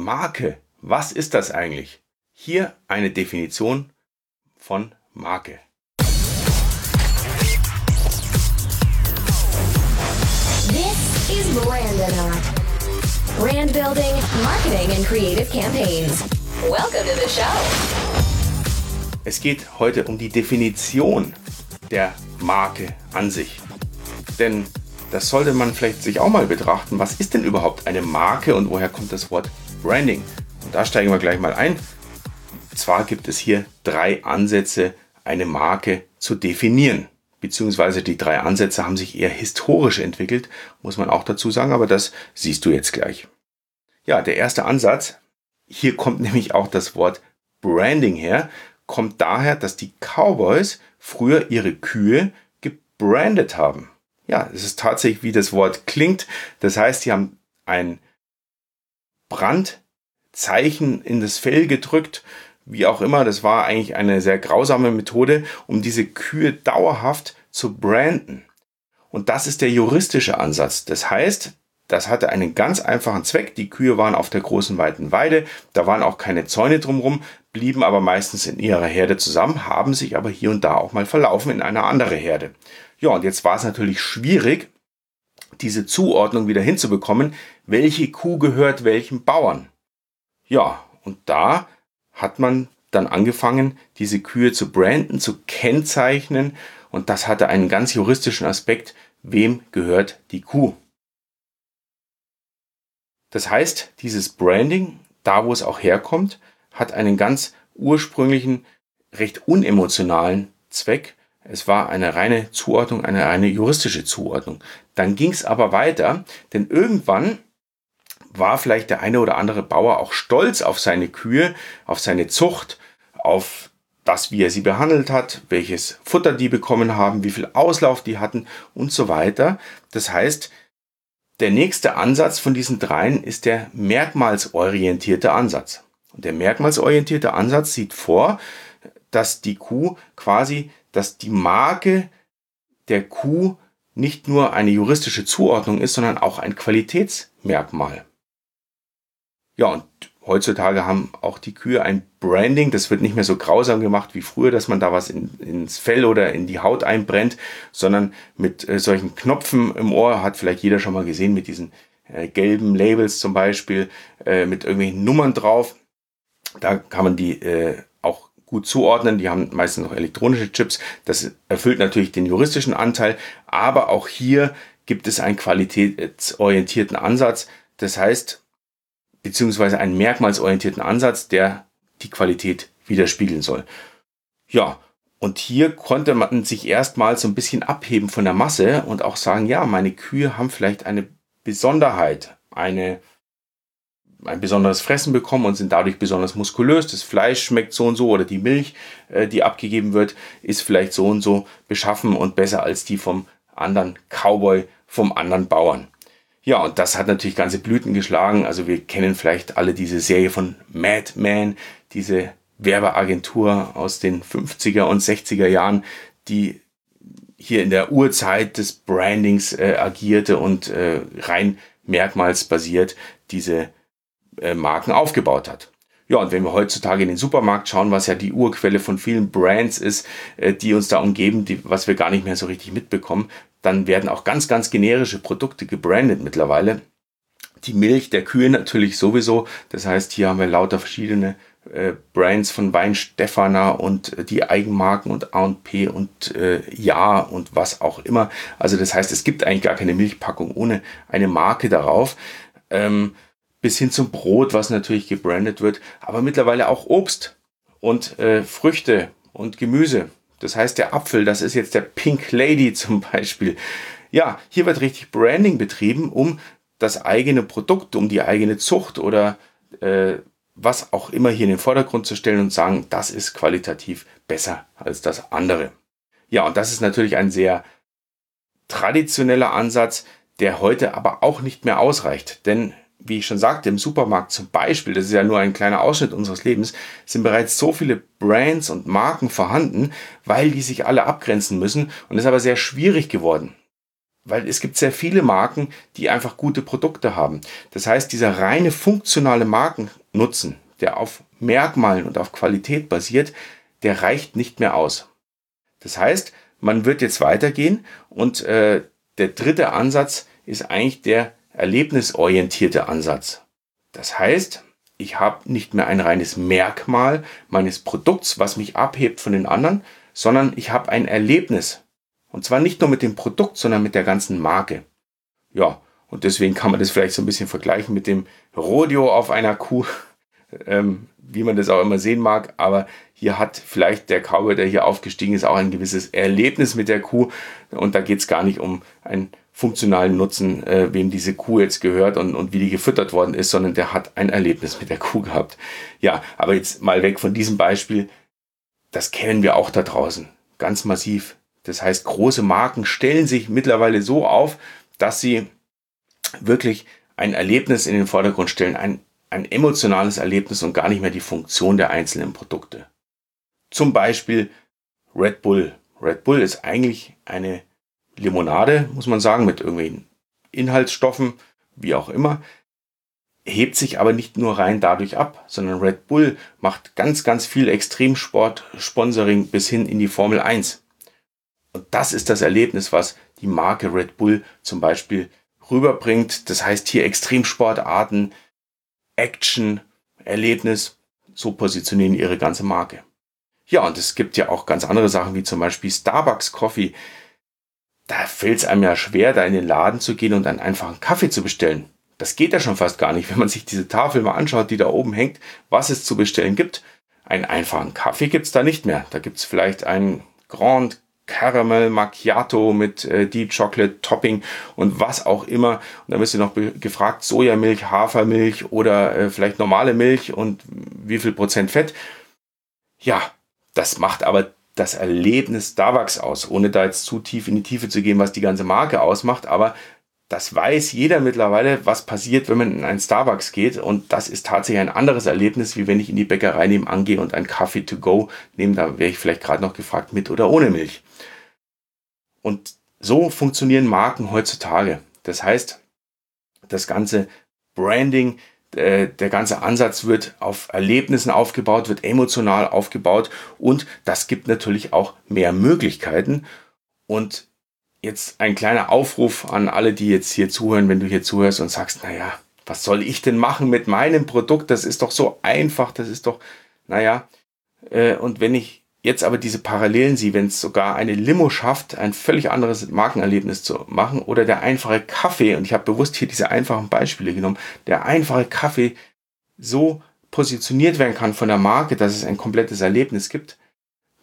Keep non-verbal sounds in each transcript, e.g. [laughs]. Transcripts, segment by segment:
Marke, was ist das eigentlich? Hier eine Definition von Marke. This is Brand building, marketing and creative campaigns. Welcome to the show. Es geht heute um die Definition der Marke an sich. Denn das sollte man vielleicht sich auch mal betrachten. Was ist denn überhaupt eine Marke und woher kommt das Wort Branding? Und da steigen wir gleich mal ein. zwar gibt es hier drei Ansätze, eine Marke zu definieren. Beziehungsweise die drei Ansätze haben sich eher historisch entwickelt, muss man auch dazu sagen, aber das siehst du jetzt gleich. Ja, der erste Ansatz, hier kommt [laughs] nämlich auch das Wort Branding her, kommt daher, dass die Cowboys früher ihre Kühe gebrandet haben ja, es ist tatsächlich, wie das Wort klingt. Das heißt, sie haben ein Brandzeichen in das Fell gedrückt, wie auch immer. Das war eigentlich eine sehr grausame Methode, um diese Kühe dauerhaft zu branden. Und das ist der juristische Ansatz. Das heißt, das hatte einen ganz einfachen Zweck. Die Kühe waren auf der großen weiten Weide, da waren auch keine Zäune drumherum, blieben aber meistens in ihrer Herde zusammen, haben sich aber hier und da auch mal verlaufen in eine andere Herde. Ja, und jetzt war es natürlich schwierig, diese Zuordnung wieder hinzubekommen, welche Kuh gehört welchem Bauern. Ja, und da hat man dann angefangen, diese Kühe zu branden, zu kennzeichnen und das hatte einen ganz juristischen Aspekt, wem gehört die Kuh. Das heißt, dieses Branding, da wo es auch herkommt, hat einen ganz ursprünglichen, recht unemotionalen Zweck es war eine reine Zuordnung, eine reine juristische Zuordnung. Dann ging es aber weiter, denn irgendwann war vielleicht der eine oder andere Bauer auch stolz auf seine Kühe, auf seine Zucht, auf das, wie er sie behandelt hat, welches Futter die bekommen haben, wie viel Auslauf die hatten und so weiter. Das heißt, der nächste Ansatz von diesen dreien ist der merkmalsorientierte Ansatz. Und der merkmalsorientierte Ansatz sieht vor, dass die Kuh quasi dass die Marke der Kuh nicht nur eine juristische Zuordnung ist, sondern auch ein Qualitätsmerkmal. Ja, und heutzutage haben auch die Kühe ein Branding. Das wird nicht mehr so grausam gemacht wie früher, dass man da was in, ins Fell oder in die Haut einbrennt, sondern mit äh, solchen Knopfen im Ohr hat vielleicht jeder schon mal gesehen, mit diesen äh, gelben Labels zum Beispiel, äh, mit irgendwelchen Nummern drauf. Da kann man die äh, gut zuordnen. Die haben meistens noch elektronische Chips. Das erfüllt natürlich den juristischen Anteil. Aber auch hier gibt es einen qualitätsorientierten Ansatz. Das heißt, beziehungsweise einen merkmalsorientierten Ansatz, der die Qualität widerspiegeln soll. Ja, und hier konnte man sich erstmal so ein bisschen abheben von der Masse und auch sagen, ja, meine Kühe haben vielleicht eine Besonderheit, eine ein besonderes Fressen bekommen und sind dadurch besonders muskulös. Das Fleisch schmeckt so und so oder die Milch, äh, die abgegeben wird, ist vielleicht so und so beschaffen und besser als die vom anderen Cowboy, vom anderen Bauern. Ja, und das hat natürlich ganze Blüten geschlagen. Also wir kennen vielleicht alle diese Serie von Mad Men, diese Werbeagentur aus den 50er und 60er Jahren, die hier in der Urzeit des Brandings äh, agierte und äh, rein merkmalsbasiert diese äh, Marken aufgebaut hat. Ja, und wenn wir heutzutage in den Supermarkt schauen, was ja die Urquelle von vielen Brands ist, äh, die uns da umgeben, die, was wir gar nicht mehr so richtig mitbekommen, dann werden auch ganz, ganz generische Produkte gebrandet mittlerweile. Die Milch der Kühe natürlich sowieso. Das heißt, hier haben wir lauter verschiedene äh, Brands von Wein Stefana und äh, die Eigenmarken und A&P und äh, Ja und was auch immer. Also das heißt, es gibt eigentlich gar keine Milchpackung ohne eine Marke darauf. Ähm, bis hin zum Brot, was natürlich gebrandet wird, aber mittlerweile auch Obst und äh, Früchte und Gemüse. Das heißt, der Apfel, das ist jetzt der Pink Lady [laughs] zum Beispiel. Ja, hier wird richtig Branding betrieben, um das eigene Produkt, um die eigene Zucht oder äh, was auch immer hier in den Vordergrund zu stellen und sagen, das ist qualitativ besser als das andere. Ja, und das ist natürlich ein sehr traditioneller Ansatz, der heute aber auch nicht mehr ausreicht. Denn wie ich schon sagte, im Supermarkt zum Beispiel, das ist ja nur ein kleiner Ausschnitt unseres Lebens, sind bereits so viele Brands und Marken vorhanden, weil die sich alle abgrenzen müssen und ist aber sehr schwierig geworden. weil es gibt sehr viele Marken, die einfach gute Produkte haben. Das heißt, dieser reine funktionale Markennutzen, der auf Merkmalen und auf Qualität basiert, der reicht nicht mehr aus. Das heißt, man wird jetzt weitergehen und äh, der dritte Ansatz ist eigentlich der erlebnisorientierte Ansatz. Das heißt, ich habe nicht mehr ein reines Merkmal meines Produkts, was mich abhebt von den anderen, sondern ich habe ein Erlebnis. Und zwar nicht nur mit dem Produkt, sondern mit der ganzen Marke. Ja, und deswegen kann man das vielleicht so ein bisschen vergleichen mit dem Rodeo auf einer Kuh, [laughs] ähm, wie man das auch immer sehen mag. Aber hier hat vielleicht der Cowboy, der hier aufgestiegen ist, auch ein gewisses Erlebnis mit der Kuh. Und da geht es gar nicht um einen funktionalen Nutzen, äh, wem diese Kuh jetzt gehört und, und wie die gefüttert worden ist, sondern der hat ein Erlebnis mit der Kuh gehabt. Ja, aber jetzt mal weg von diesem Beispiel. Das kennen wir auch da draußen. Ganz massiv. Das heißt, große Marken stellen sich mittlerweile so auf, dass sie wirklich ein Erlebnis in den Vordergrund stellen, ein, ein emotionales Erlebnis und gar nicht mehr die Funktion der einzelnen Produkte. Zum Beispiel Red Bull. Red Bull ist eigentlich eine Limonade, muss man sagen, mit irgendwelchen Inhaltsstoffen, wie auch immer, hebt sich aber nicht nur rein dadurch ab, sondern Red Bull macht ganz, ganz viel Extremsport-Sponsoring bis hin in die Formel 1. Und das ist das Erlebnis, was die Marke Red Bull zum Beispiel rüberbringt. Das heißt hier Extremsportarten, Action, Erlebnis, so positionieren ihre ganze Marke. Ja, und es gibt ja auch ganz andere Sachen wie zum Beispiel Starbucks Coffee. Da fällt es einem ja schwer, da in den Laden zu gehen und dann einfach einen Kaffee zu bestellen. Das geht ja schon fast gar nicht, [laughs] wenn man sich diese Tafel mal anschaut, die da oben hängt, was es zu bestellen gibt. Einen einfachen Kaffee gibt's da nicht mehr. Da gibt's vielleicht einen Grand Caramel Macchiato mit äh, Deep Chocolate Topping und was auch immer. Und dann wirst du noch gefragt, Sojamilch, Hafermilch oder äh, vielleicht normale Milch und wie viel Prozent Fett. Ja, das macht aber das Erlebnis Starbucks aus, ohne da jetzt zu tief in die Tiefe zu gehen, was die ganze Marke ausmacht. Aber das weiß jeder mittlerweile, was passiert, wenn man in einen Starbucks geht. Und das ist tatsächlich ein anderes Erlebnis, wie wenn ich in die Bäckerei nebenan gehe und einen Kaffee to go nehme. Da wäre ich vielleicht gerade noch gefragt, mit oder ohne Milch. Und so funktionieren Marken heutzutage. Das heißt, das ganze Branding, äh, der ganze Ansatz wird auf Erlebnissen aufgebaut, wird emotional aufgebaut und das gibt natürlich auch mehr Möglichkeiten. Und jetzt ein kleiner Aufruf an alle, die jetzt hier zuhören, wenn du hier zuhörst und sagst, naja, was soll ich denn machen mit meinem Produkt? Das ist doch so einfach, das ist doch, naja, äh, und wenn ich jetzt aber diese Parallelen sehe, wenn es sogar eine Limo schafft, ein völlig anderes Markenerlebnis zu machen oder der einfache Kaffee, und ich habe bewusst hier diese einfachen Beispiele genommen, der einfache Kaffee so positioniert werden kann von der Marke, dass es ein komplettes Erlebnis gibt,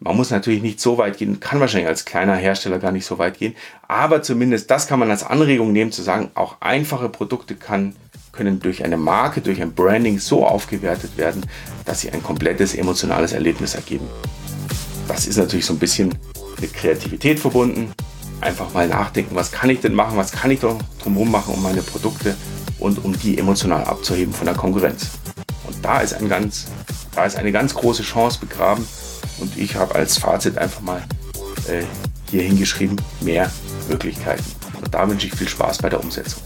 man muss natürlich nicht so weit gehen, kann wahrscheinlich als kleiner Hersteller gar nicht so weit gehen, aber zumindest das kann man als Anregung nehmen zu sagen, auch einfache Produkte kann, können durch eine Marke, durch ein Branding so aufgewertet werden, dass sie ein komplettes emotionales Erlebnis ergeben. Das ist natürlich so ein bisschen mit Kreativität verbunden. Einfach mal nachdenken, was kann ich denn machen, was kann ich doch drumherum machen, um meine Produkte und um die emotional abzuheben von der Konkurrenz. Und da ist, ein ganz, da ist eine ganz große Chance begraben, und ich habe als Fazit einfach mal äh, hier hingeschrieben, mehr Möglichkeiten. Und da wünsche ich viel Spaß bei der Umsetzung.